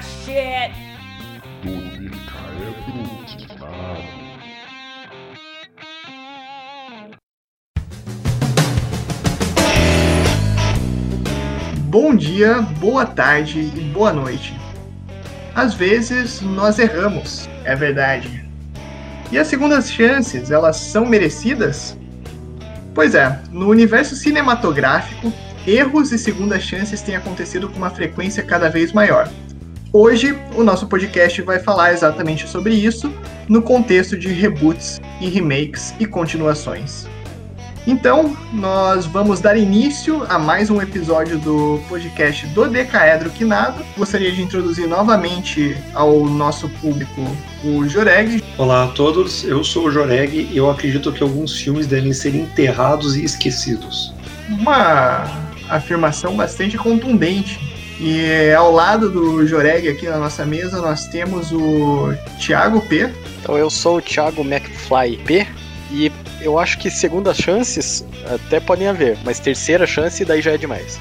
Shit! Bom dia, boa tarde e boa noite. Às vezes nós erramos, é verdade. E as segundas chances, elas são merecidas? Pois é, no universo cinematográfico, erros e segundas chances têm acontecido com uma frequência cada vez maior. Hoje, o nosso podcast vai falar exatamente sobre isso no contexto de reboots e remakes e continuações. Então, nós vamos dar início a mais um episódio do podcast do Decaedro Quinado. Gostaria de introduzir novamente ao nosso público o Joreg. Olá a todos, eu sou o Joreg e eu acredito que alguns filmes devem ser enterrados e esquecidos. Uma afirmação bastante contundente. E ao lado do Joreg aqui na nossa mesa, nós temos o Thiago P. Então eu sou o Thiago McFly P. E eu acho que segundas chances até podem haver, mas terceira chance daí já é demais.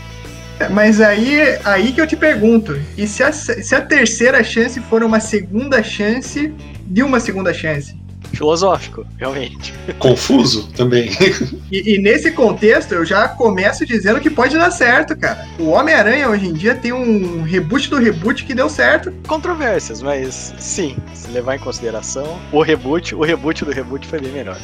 É, Mas aí, aí que eu te pergunto, e se a, se a terceira chance for uma segunda chance de uma segunda chance? Filosófico, realmente. Confuso também. E, e nesse contexto, eu já começo dizendo que pode dar certo, cara. O Homem-Aranha hoje em dia tem um reboot do reboot que deu certo. Controvérsias, mas sim, se levar em consideração o reboot, o reboot do reboot foi bem melhor.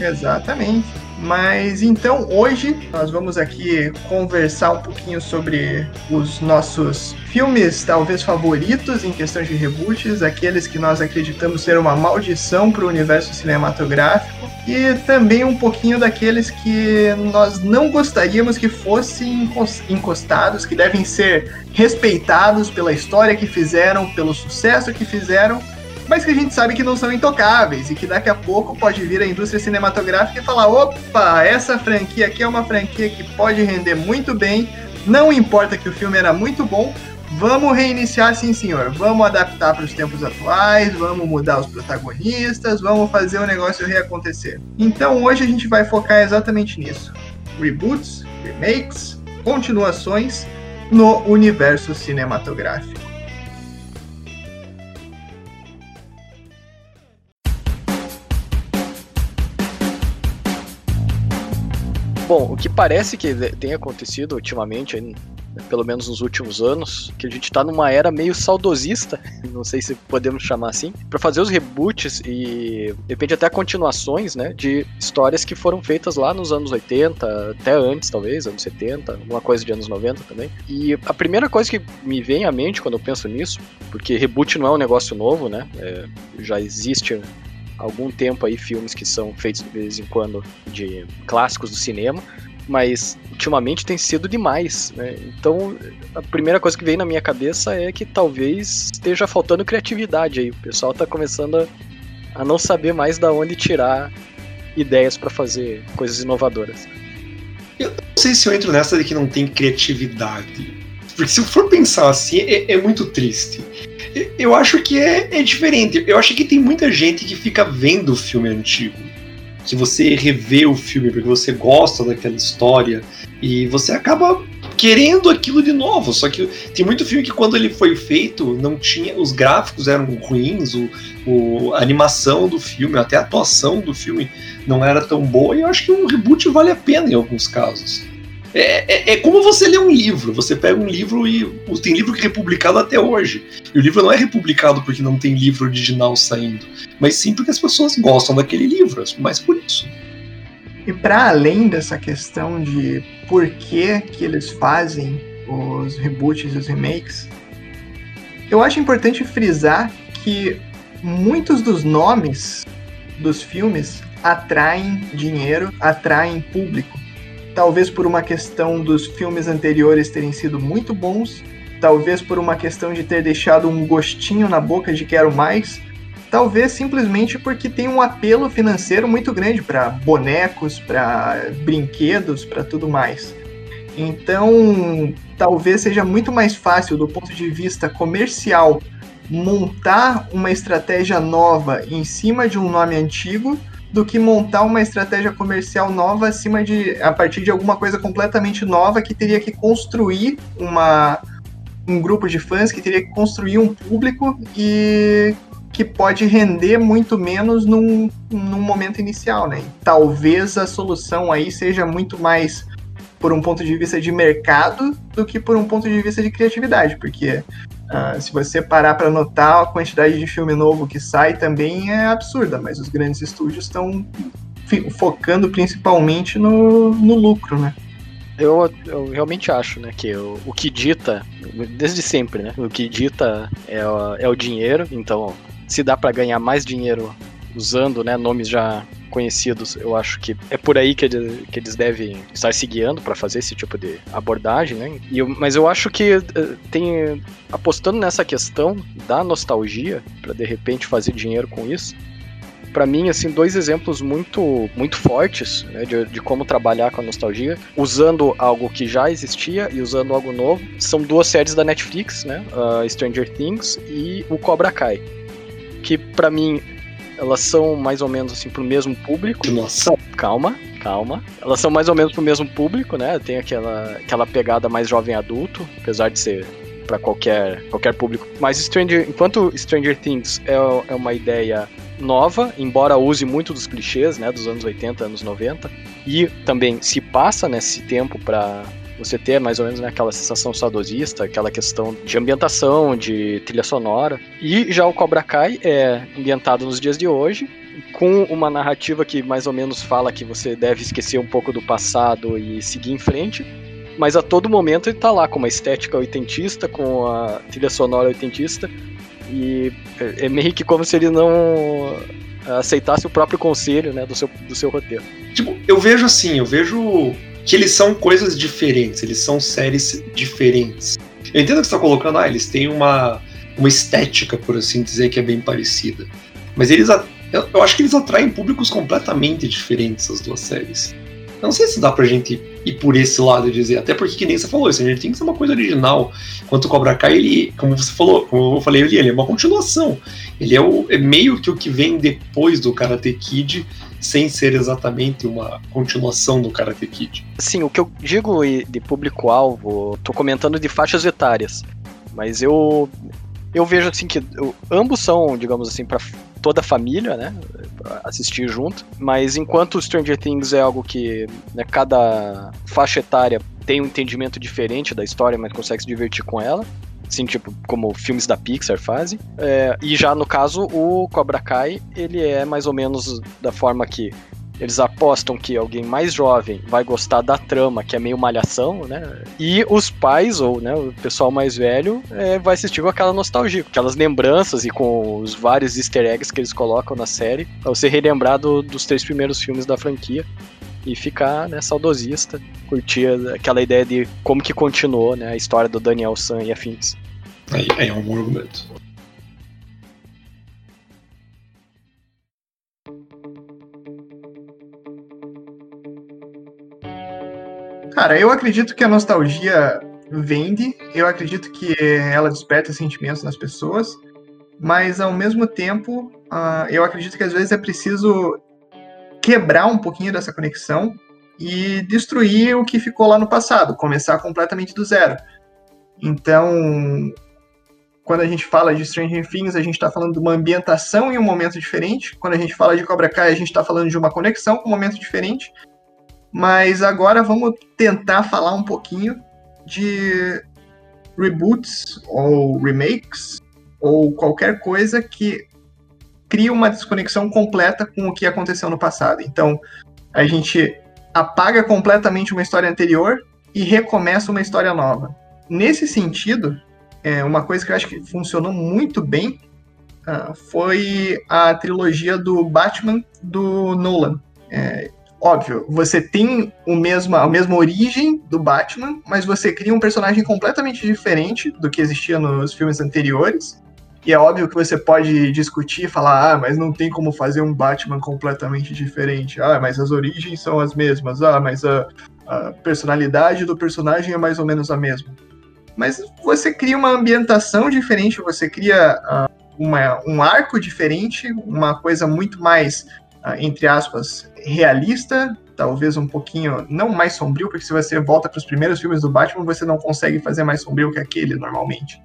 Exatamente. Mas então hoje nós vamos aqui conversar um pouquinho sobre os nossos filmes talvez favoritos em questão de reboots, aqueles que nós acreditamos ser uma maldição para o universo cinematográfico e também um pouquinho daqueles que nós não gostaríamos que fossem encos- encostados, que devem ser respeitados pela história que fizeram, pelo sucesso que fizeram mas que a gente sabe que não são intocáveis e que daqui a pouco pode vir a indústria cinematográfica e falar: opa, essa franquia aqui é uma franquia que pode render muito bem, não importa que o filme era muito bom, vamos reiniciar sim, senhor. Vamos adaptar para os tempos atuais, vamos mudar os protagonistas, vamos fazer o negócio reacontecer. Então hoje a gente vai focar exatamente nisso: reboots, remakes, continuações no universo cinematográfico. Bom, o que parece que tem acontecido ultimamente, aí, pelo menos nos últimos anos, que a gente tá numa era meio saudosista, não sei se podemos chamar assim, para fazer os reboots e de repente até continuações, né, de histórias que foram feitas lá nos anos 80, até antes talvez, anos 70, alguma coisa de anos 90 também. E a primeira coisa que me vem à mente quando eu penso nisso, porque reboot não é um negócio novo, né, é, já existe algum tempo aí filmes que são feitos de vez em quando de clássicos do cinema, mas ultimamente tem sido demais, né? Então a primeira coisa que vem na minha cabeça é que talvez esteja faltando criatividade aí. O pessoal tá começando a, a não saber mais da onde tirar ideias para fazer coisas inovadoras. Eu não sei se eu entro nessa de que não tem criatividade. Porque se eu for pensar assim, é, é muito triste. Eu acho que é, é, diferente. Eu acho que tem muita gente que fica vendo o filme antigo. Que você revê o filme porque você gosta daquela história e você acaba querendo aquilo de novo. Só que tem muito filme que quando ele foi feito, não tinha. Os gráficos eram ruins, o, o, a animação do filme, até a atuação do filme não era tão boa. E eu acho que um reboot vale a pena em alguns casos. É, é, é, como você lê um livro. Você pega um livro e. Tem livro que é republicado até hoje. E o livro não é republicado porque não tem livro original saindo. Mas sim porque as pessoas gostam daquele livro. Mas por isso. E para além dessa questão de por que, que eles fazem os reboots e os remakes, eu acho importante frisar que muitos dos nomes dos filmes atraem dinheiro, atraem público talvez por uma questão dos filmes anteriores terem sido muito bons, talvez por uma questão de ter deixado um gostinho na boca de quero mais, talvez simplesmente porque tem um apelo financeiro muito grande para bonecos, para brinquedos, para tudo mais. Então, talvez seja muito mais fácil do ponto de vista comercial montar uma estratégia nova em cima de um nome antigo do que montar uma estratégia comercial nova acima de a partir de alguma coisa completamente nova que teria que construir uma um grupo de fãs que teria que construir um público e que pode render muito menos num, num momento inicial, né? Talvez a solução aí seja muito mais por um ponto de vista de mercado do que por um ponto de vista de criatividade, porque uh, se você parar para notar a quantidade de filme novo que sai também é absurda, mas os grandes estúdios estão focando principalmente no, no lucro, né? Eu, eu realmente acho, né, que o, o que dita, desde sempre, né, o que dita é é o dinheiro, então se dá para ganhar mais dinheiro usando, né, nomes já conhecidos, eu acho que é por aí que, eles, que eles devem estar se guiando para fazer esse tipo de abordagem, né? E eu, mas eu acho que uh, tem apostando nessa questão da nostalgia para de repente fazer dinheiro com isso para mim, assim, dois exemplos muito, muito fortes né, de, de, como trabalhar com a nostalgia, usando algo que já existia e usando algo novo. São duas séries da Netflix, né? Uh, Stranger Things e o Cobra Kai. Que para mim elas são mais ou menos assim pro mesmo público. Nossa. Calma, calma. Elas são mais ou menos pro mesmo público, né? Tem aquela, aquela pegada mais jovem adulto, apesar de ser para qualquer, qualquer público. Mas Stranger, enquanto Stranger Things é, é uma ideia nova, embora use muito dos clichês, né, dos anos 80, anos 90, e também se passa nesse tempo para você ter mais ou menos né, aquela sensação saudosista, aquela questão de ambientação, de trilha sonora. E já o Cobra Kai é ambientado nos dias de hoje, com uma narrativa que mais ou menos fala que você deve esquecer um pouco do passado e seguir em frente. Mas a todo momento ele tá lá com uma estética oitentista, com a trilha sonora oitentista, e é, é meio que como se ele não aceitasse o próprio conselho né, do, seu, do seu roteiro. Tipo, eu vejo assim, eu vejo que eles são coisas diferentes, eles são séries diferentes. Eu entendo que você está colocando, ah, eles têm uma, uma estética, por assim dizer, que é bem parecida. Mas eles eu acho que eles atraem públicos completamente diferentes, as duas séries. Eu não sei se dá pra gente ir por esse lado e dizer, até porque que nem você falou, Stranger Things é uma coisa original. Enquanto o Cobra Kai, ele, como você falou, como eu falei ali, ele é uma continuação. Ele é, o, é meio que o que vem depois do Karate Kid, sem ser exatamente uma continuação do Karate Kid. Sim, o que eu digo de público-alvo, tô comentando de faixas etárias, mas eu eu vejo assim que ambos são, digamos assim, para toda a família, né? Assistir junto. Mas enquanto Stranger Things é algo que né, cada faixa etária tem um entendimento diferente da história, mas consegue se divertir com ela. Assim, tipo, como filmes da Pixar fazem. É, e já no caso, o Cobra Kai, ele é mais ou menos da forma que eles apostam que alguém mais jovem vai gostar da trama, que é meio malhação, né? E os pais, ou né, o pessoal mais velho, é, vai assistir com aquela nostalgia, com aquelas lembranças e com os vários easter eggs que eles colocam na série, pra você relembrar do, dos três primeiros filmes da franquia e ficar né, saudosista, curtir aquela ideia de como que continuou né, a história do Daniel San e afins. Aí, aí é um argumento. Cara, eu acredito que a nostalgia vende, eu acredito que ela desperta sentimentos nas pessoas, mas ao mesmo tempo, uh, eu acredito que às vezes é preciso quebrar um pouquinho dessa conexão e destruir o que ficou lá no passado, começar completamente do zero. Então, quando a gente fala de Stranger Things, a gente está falando de uma ambientação em um momento diferente. Quando a gente fala de Cobra Kai, a gente está falando de uma conexão com um momento diferente. Mas agora vamos tentar falar um pouquinho de reboots ou remakes ou qualquer coisa que cria uma desconexão completa com o que aconteceu no passado. Então, a gente apaga completamente uma história anterior e recomeça uma história nova. Nesse sentido, é, uma coisa que eu acho que funcionou muito bem uh, foi a trilogia do Batman do Nolan. É, óbvio, você tem o mesmo, a mesma origem do Batman, mas você cria um personagem completamente diferente do que existia nos filmes anteriores. E é óbvio que você pode discutir e falar, ah, mas não tem como fazer um Batman completamente diferente. Ah, mas as origens são as mesmas. Ah, mas a, a personalidade do personagem é mais ou menos a mesma. Mas você cria uma ambientação diferente, você cria uh, uma, um arco diferente, uma coisa muito mais entre aspas, realista, talvez um pouquinho, não mais sombrio, porque se você volta para os primeiros filmes do Batman, você não consegue fazer mais sombrio que aquele normalmente.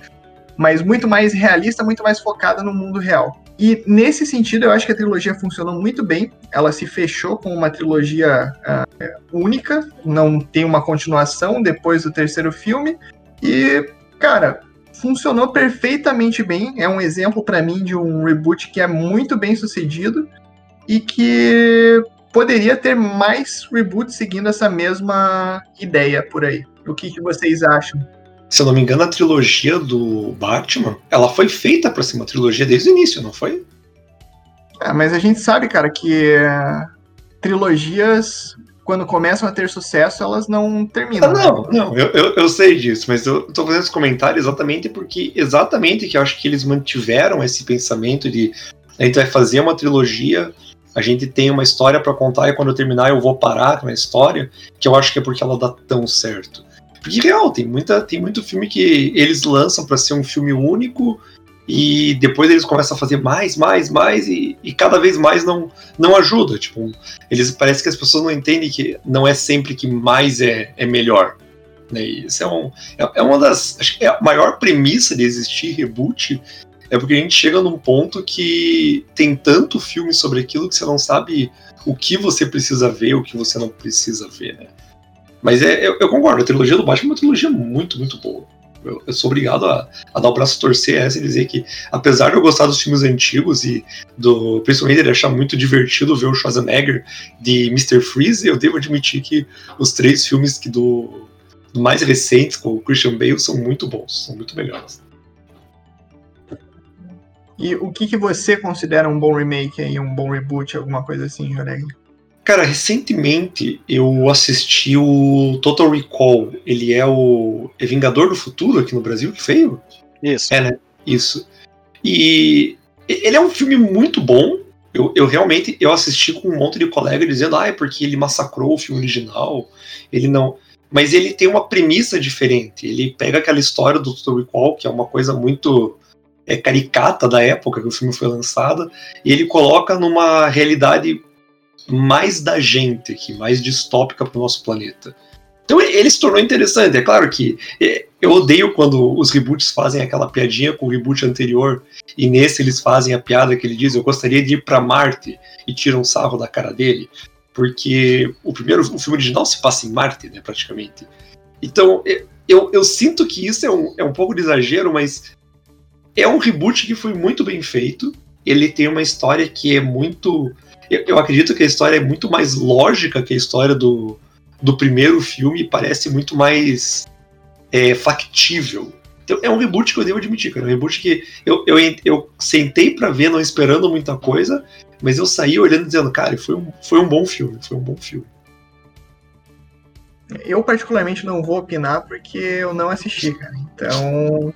Mas muito mais realista, muito mais focada no mundo real. E nesse sentido, eu acho que a trilogia funcionou muito bem. Ela se fechou com uma trilogia uh, única, não tem uma continuação depois do terceiro filme. E, cara, funcionou perfeitamente bem. É um exemplo para mim de um reboot que é muito bem sucedido e que poderia ter mais reboots seguindo essa mesma ideia por aí. O que, que vocês acham? Se eu não me engano, a trilogia do Batman, ela foi feita para ser uma trilogia desde o início, não foi? É, mas a gente sabe, cara, que trilogias quando começam a ter sucesso, elas não terminam. Ah, não, né? não, eu, eu, eu, sei disso, mas eu tô fazendo esse comentário exatamente porque exatamente que eu acho que eles mantiveram esse pensamento de a gente vai fazer uma trilogia, a gente tem uma história para contar e quando eu terminar eu vou parar com a história, que eu acho que é porque ela dá tão certo. Porque real, tem muita tem muito filme que eles lançam para ser um filme único e depois eles começam a fazer mais, mais, mais, e, e, cada vez mais não, não ajuda. Tipo, eles parece que as pessoas não entendem que não é sempre que mais é, é melhor. Né? Isso é, um, é, é, uma das. Acho que é a maior premissa de existir reboot. É porque a gente chega num ponto que tem tanto filme sobre aquilo que você não sabe o que você precisa ver, o que você não precisa ver, né? Mas é, eu, eu concordo, a trilogia do Batman é uma trilogia muito, muito boa eu, eu sou obrigado a, a, dar o braço a torcer essa e dizer que, apesar de eu gostar dos filmes antigos e do principalmente ele achar muito divertido ver o Schwarzenegger de Mr. Freeze, eu devo admitir que os três filmes que do, do mais recentes com o Christian Bale são muito bons, são muito melhores. E o que, que você considera um bom remake e um bom reboot, alguma coisa assim, Joreg? Cara, recentemente eu assisti o Total Recall. Ele é o é Vingador do Futuro aqui no Brasil, que feio? Isso. É, né? Isso. E ele é um filme muito bom. Eu, eu realmente eu assisti com um monte de colega dizendo, ah, é porque ele massacrou o filme original. Ele não. Mas ele tem uma premissa diferente. Ele pega aquela história do Total Recall, que é uma coisa muito é, caricata da época que o filme foi lançado, e ele coloca numa realidade mais da gente aqui, mais distópica para o nosso planeta. Então ele se tornou interessante. É claro que eu odeio quando os reboots fazem aquela piadinha com o reboot anterior e nesse eles fazem a piada que ele diz: Eu gostaria de ir para Marte e tiram um sarro da cara dele, porque o primeiro o filme original se passa em Marte, né, praticamente. Então eu, eu sinto que isso é um, é um pouco de exagero, mas é um reboot que foi muito bem feito. Ele tem uma história que é muito eu, eu, acredito que a história é muito mais lógica que a história do, do primeiro filme, parece muito mais é, factível. Então, é um reboot que eu devo admitir, cara. É um reboot que eu, eu, eu sentei para ver, não esperando muita coisa, mas eu saí olhando dizendo, cara, foi um, foi um bom filme, foi um bom filme. Eu, particularmente, não vou opinar porque eu não assisti, cara. Então,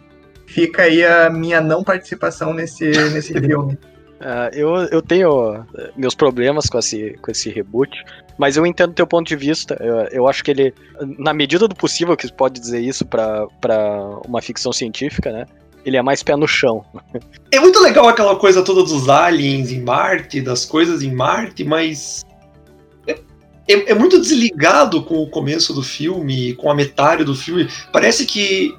fica aí a minha não participação nesse, nesse filme. Uh, eu, eu tenho eh, meus problemas com esse, com esse reboot, mas eu entendo teu ponto de vista. Eu, eu acho que ele, na medida do possível que se pode dizer isso para uma ficção científica, né? Ele é mais pé no chão. É muito legal aquela coisa toda dos aliens em Marte, das coisas em Marte, mas é, é, é muito desligado com o começo do filme, com a metade do filme. Parece que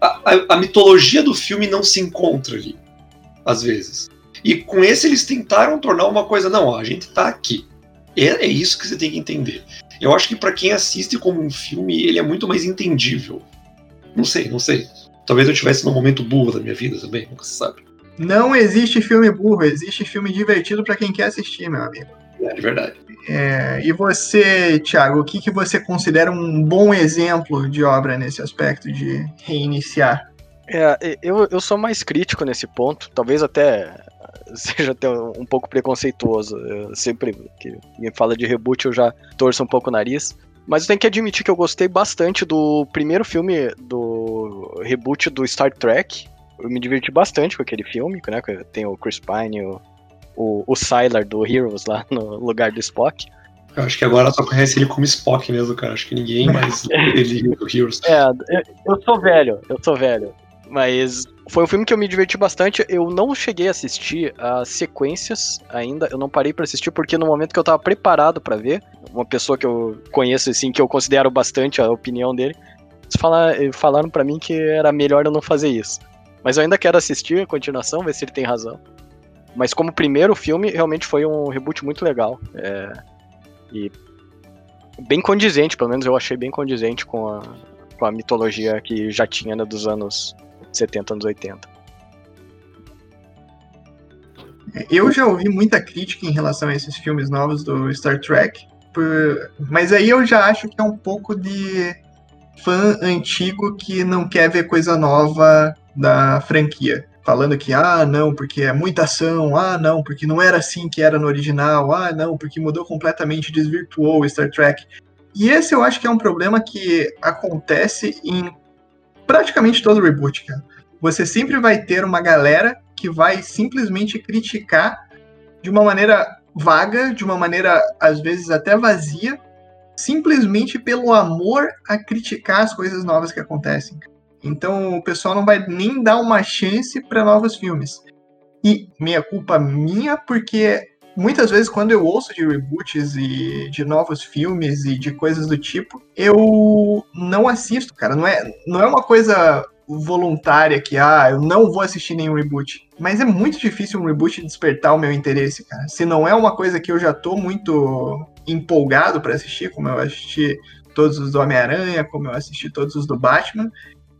a, a, a mitologia do filme não se encontra ali, às vezes. E com esse eles tentaram tornar uma coisa, não, ó, a gente tá aqui. É, é isso que você tem que entender. Eu acho que para quem assiste como um filme, ele é muito mais entendível. Não sei, não sei. Talvez eu tivesse num momento burro da minha vida também, nunca se sabe. Não existe filme burro, existe filme divertido para quem quer assistir, meu amigo. É, é verdade. É, e você, Thiago, o que, que você considera um bom exemplo de obra nesse aspecto de reiniciar? É, eu, eu sou mais crítico nesse ponto, talvez até seja até um pouco preconceituoso. Eu sempre que me fala de reboot eu já torço um pouco o nariz. Mas eu tenho que admitir que eu gostei bastante do primeiro filme do reboot do Star Trek. Eu me diverti bastante com aquele filme, né? Tem o Chris Pine, o, o, o Sylar do Heroes lá no lugar do Spock. Eu acho que agora só conhece ele como Spock mesmo, cara. Acho que ninguém mais ele do Heroes. É, eu, eu sou velho, eu sou velho. Mas foi um filme que eu me diverti bastante. Eu não cheguei a assistir as sequências ainda. Eu não parei para assistir porque no momento que eu tava preparado para ver, uma pessoa que eu conheço, assim, que eu considero bastante a opinião dele, eles falaram para mim que era melhor eu não fazer isso. Mas eu ainda quero assistir a continuação, ver se ele tem razão. Mas como primeiro filme, realmente foi um reboot muito legal. É, e bem condizente, pelo menos eu achei bem condizente com a, com a mitologia que já tinha né, dos anos 70, anos 80. Eu já ouvi muita crítica em relação a esses filmes novos do Star Trek, por... mas aí eu já acho que é um pouco de fã antigo que não quer ver coisa nova da franquia. Falando que, ah, não, porque é muita ação, ah, não, porque não era assim que era no original, ah, não, porque mudou completamente, desvirtuou o Star Trek. E esse eu acho que é um problema que acontece em praticamente todo reboot, cara. Você sempre vai ter uma galera que vai simplesmente criticar de uma maneira vaga, de uma maneira às vezes até vazia, simplesmente pelo amor a criticar as coisas novas que acontecem. Então o pessoal não vai nem dar uma chance para novos filmes. E minha culpa minha, porque muitas vezes quando eu ouço de reboots e de novos filmes e de coisas do tipo, eu não assisto, cara. Não é, não é uma coisa voluntária que, ah, eu não vou assistir nenhum reboot. Mas é muito difícil um reboot despertar o meu interesse, cara. Se não é uma coisa que eu já tô muito empolgado para assistir, como eu assisti todos os do Homem-Aranha, como eu assisti todos os do Batman,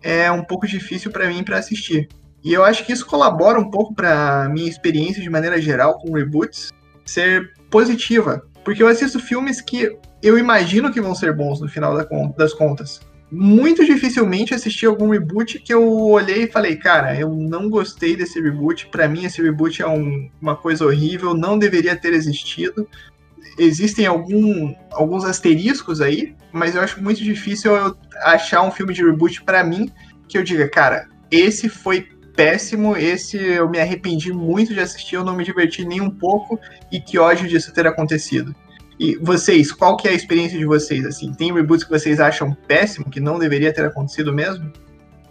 é um pouco difícil para mim para assistir. E eu acho que isso colabora um pouco para minha experiência de maneira geral com reboots, ser positiva. Porque eu assisto filmes que eu imagino que vão ser bons no final das contas. Muito dificilmente assisti algum reboot que eu olhei e falei, cara, eu não gostei desse reboot. Para mim, esse reboot é um, uma coisa horrível, não deveria ter existido. Existem algum, alguns asteriscos aí, mas eu acho muito difícil eu achar um filme de reboot para mim que eu diga, cara, esse foi péssimo. Esse eu me arrependi muito de assistir, eu não me diverti nem um pouco e que ódio disso ter acontecido. E vocês, qual que é a experiência de vocês? Assim, tem reboots que vocês acham péssimo, que não deveria ter acontecido mesmo?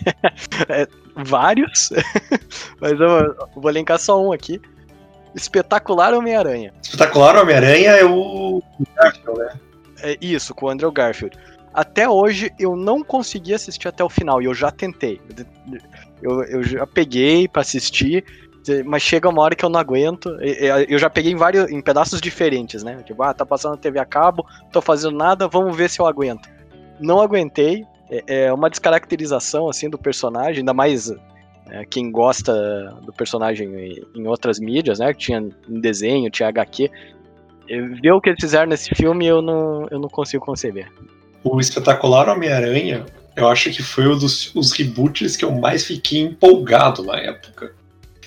é, vários, mas eu vou elencar só um aqui. Espetacular Homem-Aranha. Espetacular Homem-Aranha é o Garfield, né? É isso, com o Andrew Garfield. Até hoje eu não consegui assistir até o final e eu já tentei. Eu, eu já peguei para assistir, mas chega uma hora que eu não aguento. Eu já peguei em vários em pedaços diferentes, né? Tipo, ah, tá passando a TV a cabo, tô fazendo nada, vamos ver se eu aguento. Não aguentei. É, é uma descaracterização assim do personagem, ainda mais é, quem gosta do personagem em outras mídias, né? Que tinha em desenho, tinha HQ. Ver o que eles fizeram nesse filme, eu não, eu não consigo conceber. O espetacular Homem-Aranha eu acho que foi um dos os reboots que eu mais fiquei empolgado na época.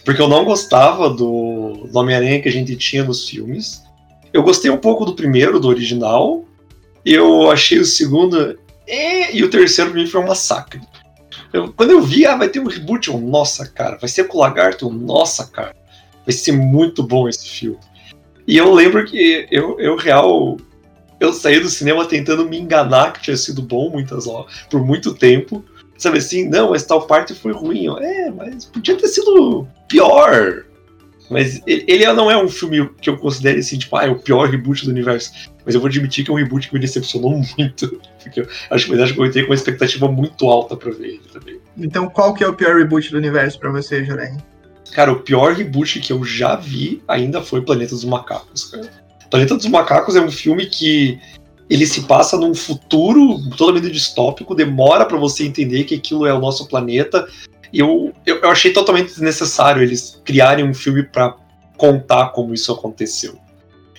Porque eu não gostava do, do Homem-Aranha que a gente tinha nos filmes. Eu gostei um pouco do primeiro, do original. Eu achei o segundo. É, e o terceiro pra mim foi um massacre. Eu, quando eu vi, ah, vai ter um reboot, eu, nossa, cara, vai ser com o Lagarto, eu, nossa, cara, vai ser muito bom esse filme. E eu lembro que eu, eu real, eu saí do cinema tentando me enganar que tinha sido bom muitas horas, por muito tempo. Sabe assim, não, mas tal parte foi ruim. Eu, é, mas podia ter sido pior. Mas ele não é um filme que eu considere assim, tipo, ah, é o pior reboot do universo. Mas eu vou admitir que é um reboot que me decepcionou muito. Porque eu acho, que eu entrei com uma expectativa muito alta pra ver ele também. Então, qual que é o pior reboot do universo pra você, Jurek? Cara, o pior reboot que eu já vi ainda foi Planeta dos Macacos, cara. Planeta dos Macacos é um filme que ele se passa num futuro totalmente distópico, demora para você entender que aquilo é o nosso planeta. Eu, eu, eu achei totalmente desnecessário eles criarem um filme para contar como isso aconteceu.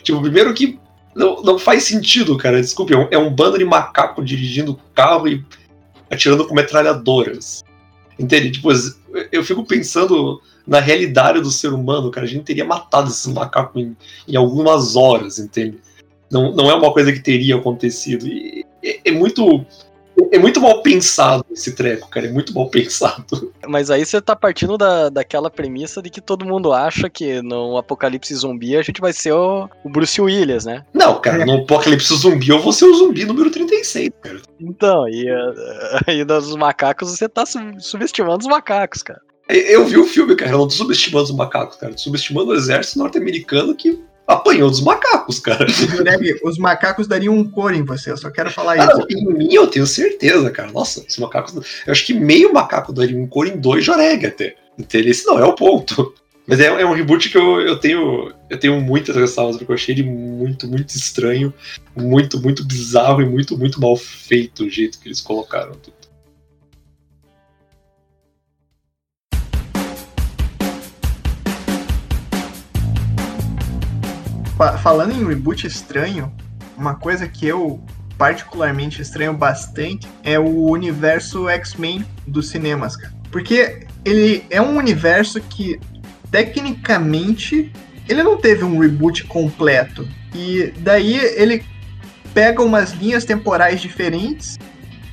Tipo, primeiro que não, não faz sentido, cara. Desculpe, é um bando de macaco dirigindo carro e atirando com metralhadoras. Entende? Tipo, eu fico pensando na realidade do ser humano, cara, a gente teria matado esses macacos em, em algumas horas, entende? Não, não é uma coisa que teria acontecido. E é, é muito é muito mal pensado esse treco, cara. É muito mal pensado. Mas aí você tá partindo da, daquela premissa de que todo mundo acha que no apocalipse zumbi a gente vai ser o, o Bruce Willis, né? Não, cara, no apocalipse zumbi eu vou ser o zumbi número 36, cara. Então, e aí dos macacos você tá subestimando os macacos, cara. Eu vi o filme, cara, não subestimando os macacos, cara. Subestimando o exército norte-americano que apanhou dos macacos, cara. os macacos dariam um cor em você, eu só quero falar ah, isso. Em mim eu tenho certeza, cara. Nossa, os macacos. Eu acho que meio macaco daria um cor em dois Joreg até. Esse não é o ponto. Mas é, é, um reboot que eu, eu tenho eu tenho muitas ressalvas, porque eu achei ele muito, muito estranho, muito, muito bizarro e muito, muito mal feito o jeito que eles colocaram tudo. Falando em reboot estranho, uma coisa que eu particularmente estranho bastante é o universo X-Men dos cinemas, cara. Porque ele é um universo que, tecnicamente, ele não teve um reboot completo. E daí ele pega umas linhas temporais diferentes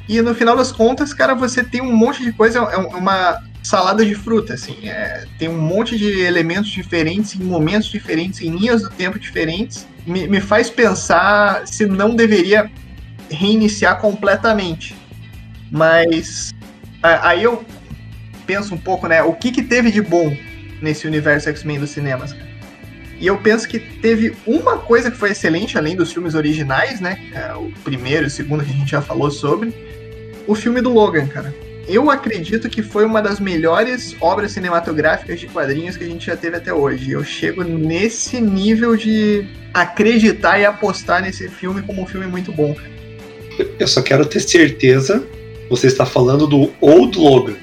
e no final das contas, cara, você tem um monte de coisa, é uma salada de fruta, assim. É, tem um monte de elementos diferentes, em momentos diferentes, em linhas do tempo diferentes. Me, me faz pensar se não deveria reiniciar completamente. Mas aí eu penso um pouco, né? O que, que teve de bom nesse universo X-Men dos cinemas? E eu penso que teve uma coisa que foi excelente, além dos filmes originais, né? É, o primeiro e o segundo que a gente já falou sobre. O filme do Logan, cara eu acredito que foi uma das melhores obras cinematográficas de quadrinhos que a gente já teve até hoje. Eu chego nesse nível de acreditar e apostar nesse filme como um filme muito bom. Eu só quero ter certeza, você está falando do Old Logan.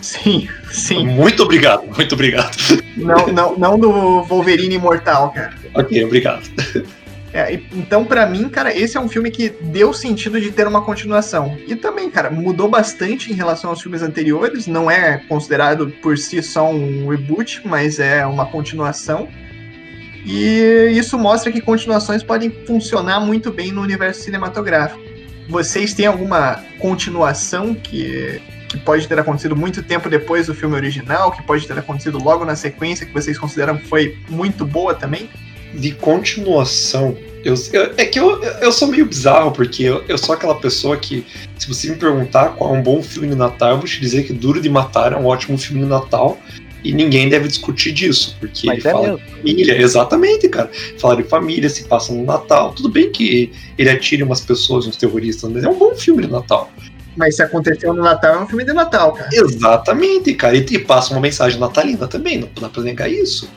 Sim, sim. Muito obrigado, muito obrigado. Não, não, não do Wolverine Imortal, cara. Ok, obrigado. É, então, para mim, cara, esse é um filme que deu sentido de ter uma continuação. E também, cara, mudou bastante em relação aos filmes anteriores. Não é considerado por si só um reboot, mas é uma continuação. E isso mostra que continuações podem funcionar muito bem no universo cinematográfico. Vocês têm alguma continuação que, que pode ter acontecido muito tempo depois do filme original, que pode ter acontecido logo na sequência, que vocês consideram que foi muito boa também? De continuação. Eu, eu, é que eu, eu sou meio bizarro, porque eu, eu sou aquela pessoa que, se você me perguntar qual é um bom filme de Natal, eu vou te dizer que Duro de Matar é um ótimo filme de Natal. E ninguém deve discutir disso, porque Mas ele é fala mesmo. de família, exatamente, cara. Fala de família, se passa no Natal. Tudo bem que ele atire umas pessoas, uns terroristas, mas é um bom filme de Natal. Mas se aconteceu no Natal, é um filme de Natal, cara. Exatamente, cara. E, e passa uma mensagem natalina também, não dá pra negar isso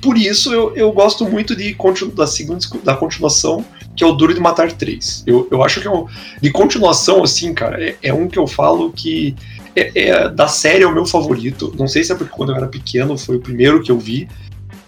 por isso eu, eu gosto muito de da segunda da continuação, que é o Duro de Matar 3. Eu, eu acho que é um, de continuação, assim, cara, é, é um que eu falo que é, é, da série é o meu favorito. Não sei se é porque quando eu era pequeno foi o primeiro que eu vi,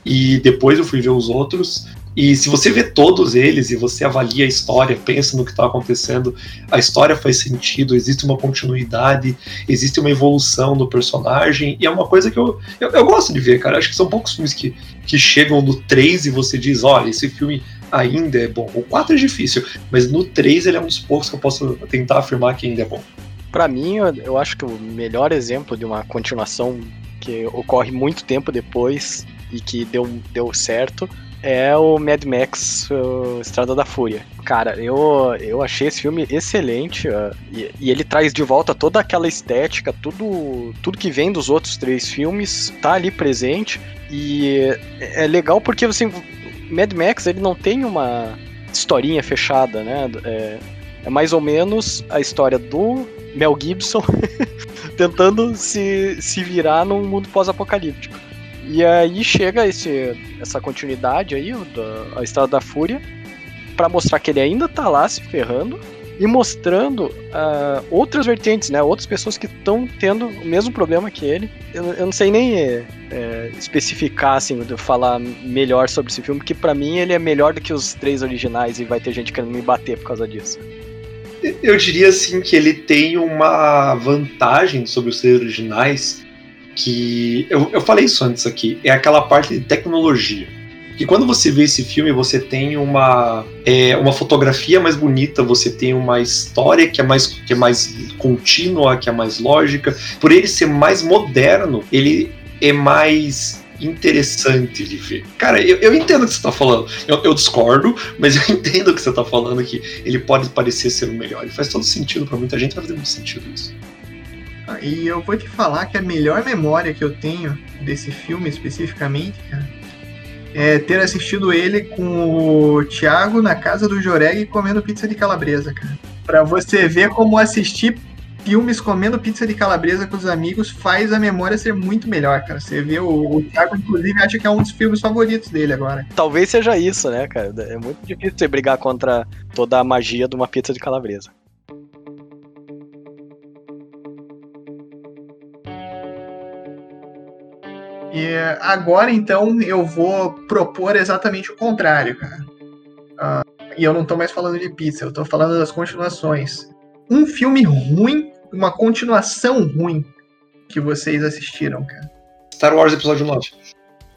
e depois eu fui ver os outros. E se você vê todos eles e você avalia a história, pensa no que está acontecendo, a história faz sentido, existe uma continuidade, existe uma evolução do personagem, e é uma coisa que eu, eu, eu gosto de ver, cara. Acho que são poucos filmes que, que chegam no 3 e você diz: olha, esse filme ainda é bom. O 4 é difícil, mas no 3 ele é um dos poucos que eu posso tentar afirmar que ainda é bom. Para mim, eu acho que o melhor exemplo de uma continuação que ocorre muito tempo depois e que deu, deu certo é o Mad Max o Estrada da Fúria. Cara, eu, eu achei esse filme excelente uh, e, e, ele traz de volta toda aquela estética, tudo, tudo que vem dos outros três filmes tá ali presente e é, legal porque você Mad Max ele não tem uma historinha fechada, né? É, é mais ou menos a história do Mel Gibson tentando se, se virar num mundo pós-apocalíptico. E aí chega esse, essa continuidade aí, da, a Estrada da Fúria, para mostrar que ele ainda tá lá se ferrando e mostrando uh, outras vertentes, né? Outras pessoas que estão tendo o mesmo problema que ele. Eu, eu não sei nem é, é, especificar, assim, falar melhor sobre esse filme, porque para mim ele é melhor do que os três originais e vai ter gente querendo me bater por causa disso. Eu diria assim que ele tem uma vantagem sobre os três originais que eu, eu falei isso antes aqui, é aquela parte de tecnologia. que quando você vê esse filme, você tem uma, é, uma fotografia mais bonita, você tem uma história que é, mais, que é mais contínua, que é mais lógica. Por ele ser mais moderno, ele é mais interessante de ver. Cara, eu, eu entendo o que você tá falando. Eu, eu, discordo, mas eu entendo o que você tá falando que ele pode parecer ser o melhor. Ele faz todo sentido para muita gente, vai fazer muito sentido isso. E eu vou te falar que a melhor memória que eu tenho desse filme especificamente, cara, é ter assistido ele com o Thiago na casa do Joreg comendo pizza de calabresa, cara. Pra você ver como assistir filmes comendo pizza de calabresa com os amigos faz a memória ser muito melhor, cara. Você vê o, o Thiago, inclusive, acha que é um dos filmes favoritos dele agora. Talvez seja isso, né, cara? É muito difícil você brigar contra toda a magia de uma pizza de calabresa. E agora, então, eu vou propor exatamente o contrário, cara. Uh, e eu não tô mais falando de pizza, eu tô falando das continuações. Um filme ruim, uma continuação ruim que vocês assistiram, cara. Star Wars Episódio 9.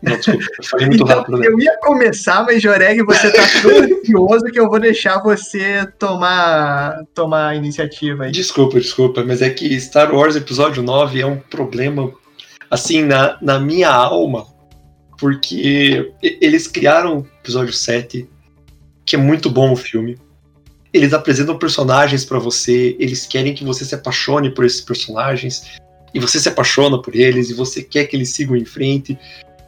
Não, desculpa, eu falei muito então, rápido. Né? Eu ia começar, mas Joreg, você tá tão ansioso que eu vou deixar você tomar, tomar a iniciativa aí. Desculpa, desculpa, mas é que Star Wars Episódio 9 é um problema assim, na, na minha alma, porque eles criaram o episódio 7, que é muito bom o filme. Eles apresentam personagens para você, eles querem que você se apaixone por esses personagens, e você se apaixona por eles, e você quer que eles sigam em frente.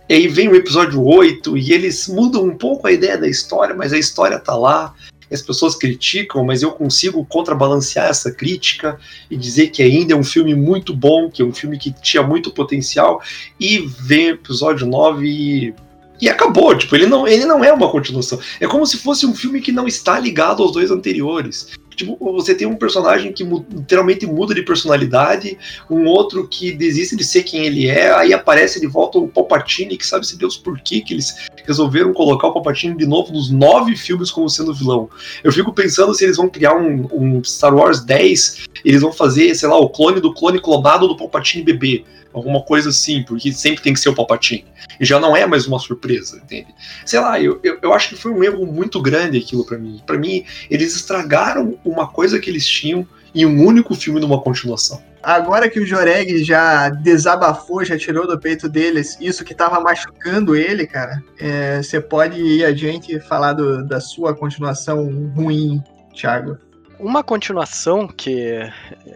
E aí vem o episódio 8 e eles mudam um pouco a ideia da história, mas a história tá lá as pessoas criticam, mas eu consigo contrabalancear essa crítica e dizer que ainda é um filme muito bom, que é um filme que tinha muito potencial, e ver episódio 9 e, e acabou. Tipo, ele não, ele não é uma continuação. É como se fosse um filme que não está ligado aos dois anteriores. Tipo, você tem um personagem que literalmente muda de personalidade, um outro que desiste de ser quem ele é, aí aparece de volta o Palpatine, que sabe-se Deus por quê que eles resolveram colocar o Palpatine de novo nos nove filmes como sendo vilão. Eu fico pensando se eles vão criar um, um Star Wars 10, eles vão fazer, sei lá, o clone do clone clonado do Palpatine bebê alguma coisa assim, porque sempre tem que ser o Palpatine. E já não é mais uma surpresa, entende? Sei lá, eu, eu, eu acho que foi um erro muito grande aquilo para mim. Para mim, eles estragaram uma coisa que eles tinham em um único filme numa continuação. Agora que o Joreg já desabafou, já tirou do peito deles isso que tava machucando ele, cara, é, você pode ir adiante e falar do, da sua continuação ruim, Thiago. Uma continuação que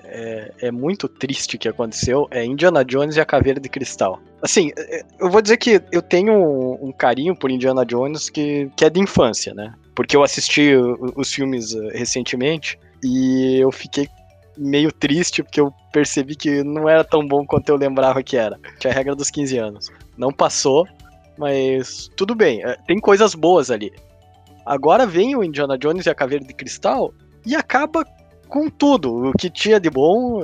é, é, muito triste que aconteceu é Indiana Jones e a Caveira de Cristal. Assim, eu vou dizer que eu tenho um, carinho por Indiana Jones que, que é de infância, né? Porque eu assisti os filmes eh, recentemente e eu fiquei meio triste porque eu percebi que não era tão bom quanto eu lembrava que era. Tinha a regra dos 15 anos. Não passou, mas tudo bem. Eh, tem coisas boas ali. Agora vem o Indiana Jones e a Caveira de Cristal e acaba com tudo. O que tinha de bom,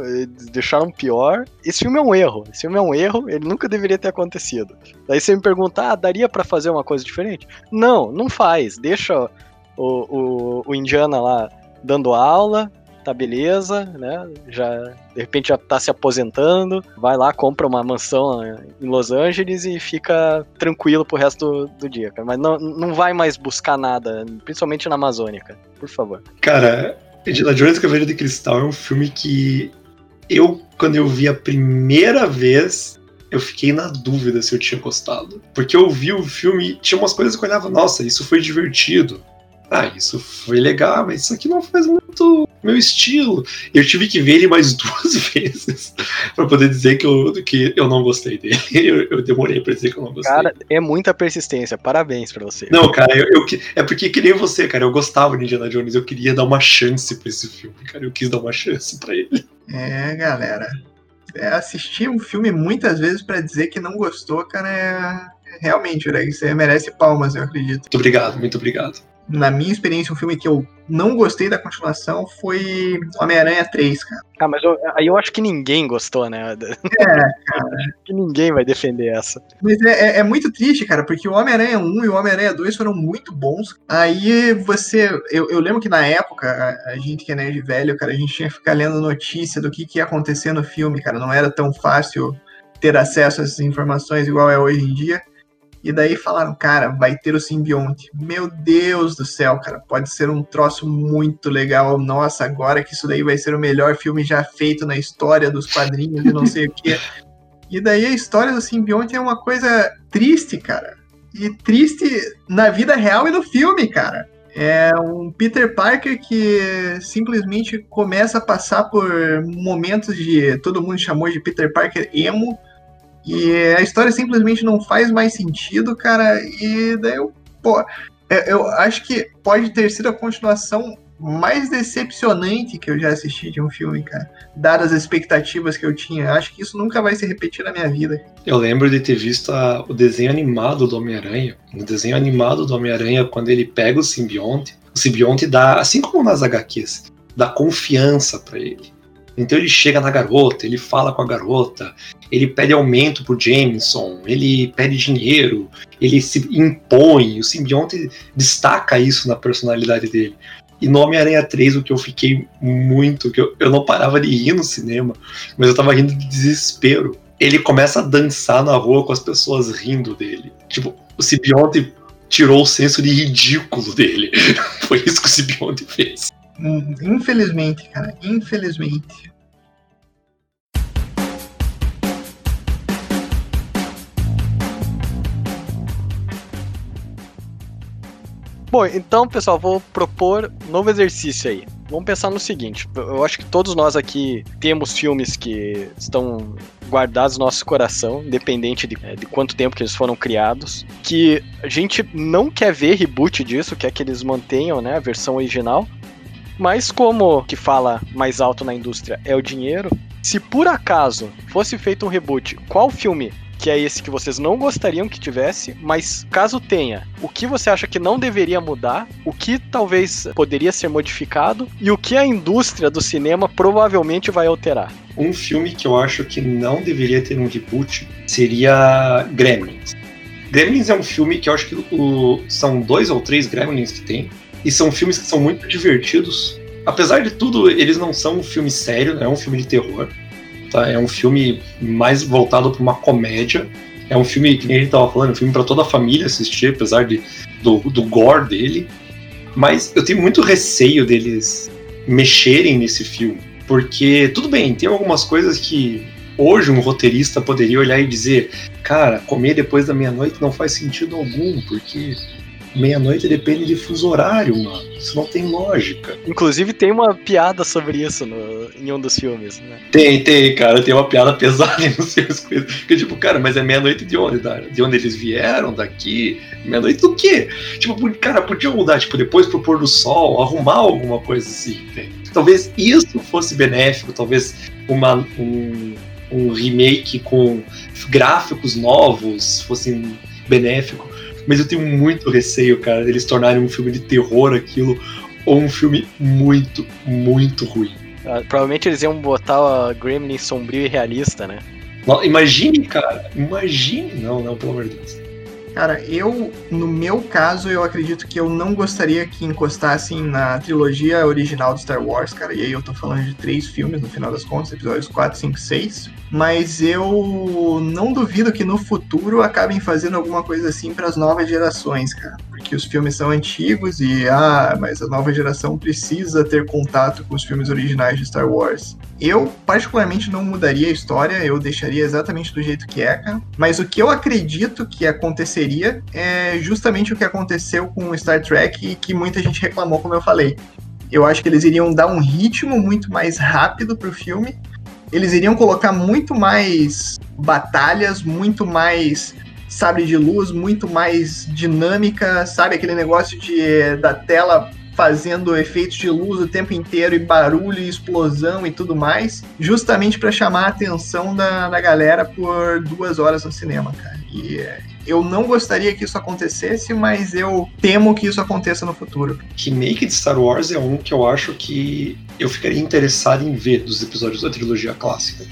deixaram pior. Esse filme é um erro. Esse filme é um erro, ele nunca deveria ter acontecido. Daí você me pergunta, ah, daria para fazer uma coisa diferente? Não, não faz. Deixa o, o, o Indiana lá dando aula, tá beleza, né? Já de repente já tá se aposentando, vai lá, compra uma mansão em Los Angeles e fica tranquilo pro resto do, do dia, cara. Mas não, não vai mais buscar nada, principalmente na Amazônia, cara. Por favor. Cara, Indiana Jones Cavaleiro de Cristal é um filme que eu, quando eu vi a primeira vez, eu fiquei na dúvida se eu tinha gostado. Porque eu vi o filme, tinha umas coisas que eu olhava, nossa, isso foi divertido ah, isso foi legal, mas isso aqui não faz muito meu estilo. Eu tive que ver ele mais duas vezes para poder dizer que eu, que eu não gostei dele. Eu, eu, demorei pra dizer que eu não gostei. Cara, é muita persistência. Parabéns pra você. Não, cara, eu, eu, é porque que nem você, cara. Eu gostava de Indiana Jones. Eu queria dar uma chance pra esse filme, cara. Eu quis dar uma chance pra ele. É, galera. É, assistir um filme muitas vezes para dizer que não gostou, cara, é realmente, Greg, você merece palmas, eu acredito. Muito obrigado, muito obrigado na minha experiência, um filme que eu não gostei da continuação foi Homem-Aranha 3, cara. Ah, mas eu, aí eu acho que ninguém gostou, né? É, cara. que ninguém vai defender essa. Mas é, é, é muito triste, cara, porque o Homem-Aranha 1 e o Homem-Aranha 2 foram muito bons. Aí você. Eu, eu lembro que na época, a, a, gente que é nerd velho, cara, a gente tinha que ficar lendo notícia do que, que ia acontecer no filme, cara. Não era tão fácil ter acesso a essas informações igual é hoje em dia. E daí falaram, cara, vai ter o simbionte. Meu Deus do céu, cara, pode ser um troço muito legal. Nossa, agora que isso daí vai ser o melhor filme já feito na história dos quadrinhos e não sei o quê. E daí a história do simbionte é uma coisa triste, cara. E triste na vida real e no filme, cara. É um Peter Parker que simplesmente começa a passar por momentos de. Todo mundo chamou de Peter Parker emo. E a história simplesmente não faz mais sentido, cara. E daí eu. Pô, é, eu acho que pode ter sido a continuação mais decepcionante que eu já assisti de um filme, cara. Dadas as expectativas que eu tinha. Acho que isso nunca vai se repetir na minha vida. Eu lembro de ter visto a, o desenho animado do Homem-Aranha. No desenho animado do Homem-Aranha, quando ele pega o simbionte, o simbionte dá, assim como nas HQs, dá confiança para ele. Então ele chega na garota, ele fala com a garota, ele pede aumento pro Jameson, ele pede dinheiro, ele se impõe, o simbionte destaca isso na personalidade dele. E no Homem-Aranha 3, o que eu fiquei muito, que eu, eu não parava de rir no cinema, mas eu tava rindo de desespero. Ele começa a dançar na rua com as pessoas rindo dele. Tipo, o Sibionte tirou o senso de ridículo dele. Foi isso que o Sibionte fez. Infelizmente, cara, infelizmente. Bom, então, pessoal, vou propor um novo exercício aí. Vamos pensar no seguinte: eu acho que todos nós aqui temos filmes que estão guardados no nosso coração, independente de, é, de, quanto tempo que eles foram criados, que a gente não quer ver reboot disso, quer que eles mantenham né, a versão original, mas como que fala mais alto na indústria é o dinheiro, se por acaso fosse feito um reboot, qual filme que é esse que vocês não gostariam que tivesse, mas caso tenha, o que você acha que não deveria mudar, o que talvez poderia ser modificado e o que a indústria do cinema provavelmente vai alterar? Um filme que eu acho que não deveria ter um reboot seria Gremlins. Gremlins é um filme que eu acho que o, são dois ou três Gremlins que tem, e são filmes que são muito divertidos. Apesar de tudo, eles não são um filme sério, né? é um filme de terror. Tá? É um filme mais voltado para uma comédia. É um filme, que a gente tava falando, um filme para toda a família assistir, apesar de, do, do gore dele. Mas eu tenho muito receio deles mexerem nesse filme. Porque, tudo bem, tem algumas coisas que hoje um roteirista poderia olhar e dizer: cara, comer depois da meia-noite não faz sentido algum, porque meia-noite depende de fuso horário, mano. Isso não tem lógica. Inclusive tem uma piada sobre isso no, em um dos filmes, né? Tem, tem, cara. Tem uma piada pesada em uns filmes. Que tipo, cara, mas é meia-noite de onde? De onde eles vieram? Daqui? Meia-noite do quê? Tipo, cara, podia mudar, tipo, depois pro pôr do sol, arrumar alguma coisa assim? Talvez isso fosse benéfico, talvez uma, um, um remake com gráficos novos fosse benéfico mas eu tenho muito receio, cara, deles tornarem um filme de terror aquilo, ou um filme muito, muito ruim. Ah, provavelmente eles iam botar o Gremlin sombrio e realista, né? Imagine, cara, imagine. Não, não, pelo amor de Deus. Cara, eu, no meu caso, eu acredito que eu não gostaria que encostassem na trilogia original do Star Wars, cara. E aí eu tô falando de três filmes, no final das contas, episódios 4, 5, 6. Mas eu não duvido que no futuro acabem fazendo alguma coisa assim para as novas gerações, cara. Porque os filmes são antigos e, ah, mas a nova geração precisa ter contato com os filmes originais de Star Wars. Eu, particularmente, não mudaria a história, eu deixaria exatamente do jeito que é, cara. Mas o que eu acredito que aconteceria é justamente o que aconteceu com Star Trek e que muita gente reclamou, como eu falei. Eu acho que eles iriam dar um ritmo muito mais rápido pro filme. Eles iriam colocar muito mais batalhas, muito mais sabre de luz, muito mais dinâmica, sabe? Aquele negócio de da tela fazendo efeitos de luz o tempo inteiro e barulho e explosão e tudo mais, justamente para chamar a atenção da, da galera por duas horas no cinema, cara. E eu não gostaria que isso acontecesse, mas eu temo que isso aconteça no futuro. Remake de Star Wars é um que eu acho que eu ficaria interessado em ver dos episódios da trilogia clássica.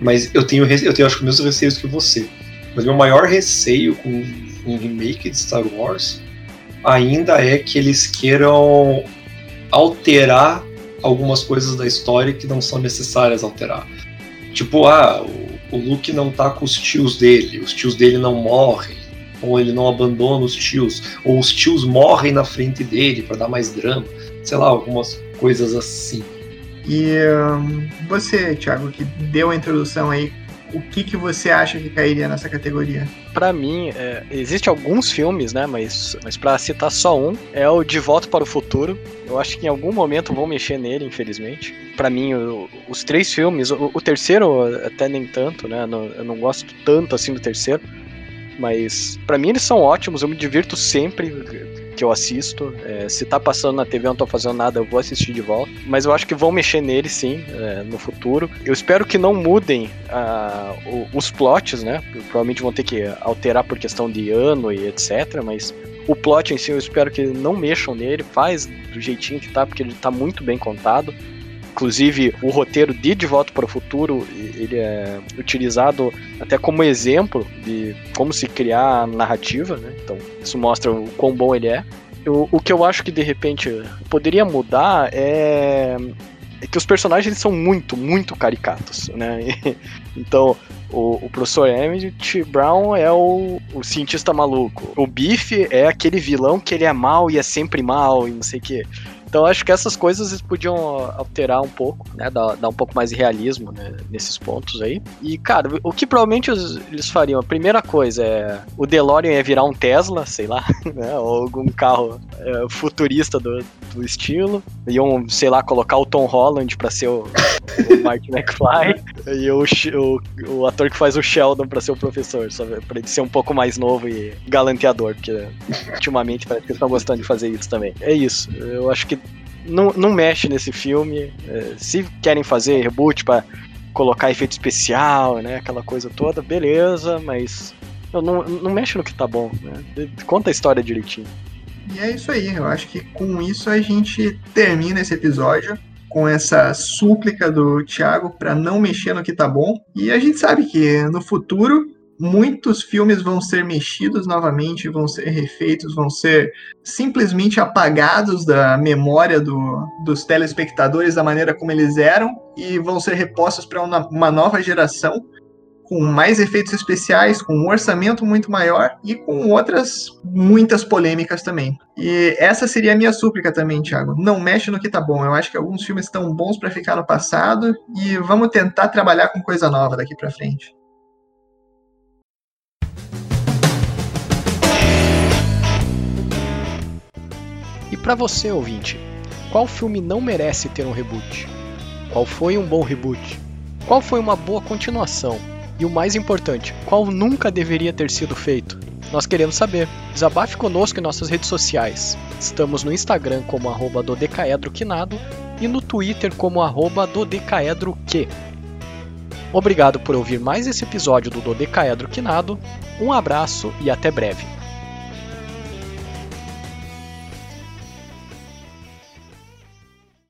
Mas eu tenho, eu tenho acho que os mesmos receios que você. Mas meu maior receio com um remake de Star Wars ainda é que eles queiram alterar algumas coisas da história que não são necessárias alterar. Tipo, ah, o, Luke não tá com os tios dele, os tios dele não morrem. ou ele não abandona os tios, ou os tios morrem na frente dele para dar mais drama, sei lá, algumas coisas assim. E um, você, Thiago, que deu a introdução aí, o que, que você acha que cairia nessa categoria? Para mim, é, existe alguns filmes, né? Mas, mas para citar só um, é o De Volta para o Futuro. Eu acho que em algum momento vão mexer nele, infelizmente. Para mim, o, os três filmes, o, o, terceiro até nem tanto, né? Não, eu não gosto tanto assim do terceiro. Mas para mim eles são ótimos, eu me divirto sempre que eu assisto. É, se tá passando na TV e não tô fazendo nada, eu vou assistir de volta. Mas eu acho que vão mexer nele sim, é, no futuro. Eu espero que não mudem uh, os plots, né? Provavelmente vão ter que alterar por questão de ano e etc. Mas o plot em si eu espero que não mexam nele, faz do jeitinho que tá, porque ele tá muito bem contado. Inclusive, o roteiro de De Volta para o Futuro, ele é utilizado até como exemplo de como se criar narrativa, né? Então, isso mostra o quão bom ele é. O, o que eu acho que, de repente, poderia mudar é é que os personagens eles são muito, muito caricatos, né? então, o, o professor Emmett Brown é o, o cientista maluco. O Biff é aquele vilão que ele é mal e é sempre mal e não sei o quê. Então acho que essas coisas podiam alterar um pouco, né? Dar, dar um pouco mais de realismo né, nesses pontos aí. E, cara, o que provavelmente eles fariam, a primeira coisa é o DeLorean ia virar um Tesla, sei lá, né? Ou algum carro é, futurista do, do estilo. Iam, sei lá, colocar o Tom Holland pra ser o, o Martin McFly. E o, o, o, ator que faz o Sheldon pra ser o professor, sabe? Pra ele ser um pouco mais novo e galanteador, porque ultimamente parece que eles estão gostando de fazer isso também. É isso. Eu acho que não, não mexe nesse filme. É, se querem fazer reboot para colocar efeito especial, né? Aquela coisa toda, beleza, mas não, não mexe no que tá bom, né? Conta a história direitinho. E é isso aí, eu acho que com isso a gente termina esse episódio com essa súplica do Thiago para não mexer no que tá bom. E a gente sabe que no futuro muitos filmes vão ser mexidos novamente, vão ser refeitos, vão ser simplesmente apagados da memória do, dos telespectadores da maneira como eles eram e vão ser repostos para uma, uma nova geração com mais efeitos especiais, com um orçamento muito maior e com outras muitas polêmicas também. E essa seria a minha súplica também, Thiago. Não mexe no que tá bom. Eu acho que alguns filmes estão bons para ficar no passado e vamos tentar trabalhar com coisa nova daqui para frente. Para você, ouvinte, qual filme não merece ter um reboot? Qual foi um bom reboot? Qual foi uma boa continuação? E o mais importante, qual nunca deveria ter sido feito? Nós queremos saber. Desabafe conosco em nossas redes sociais. Estamos no Instagram como arroba dodecaedroquinado e no Twitter como arroba dodecaedroque. Obrigado por ouvir mais esse episódio do Dodecaedro Quinado. Um abraço e até breve.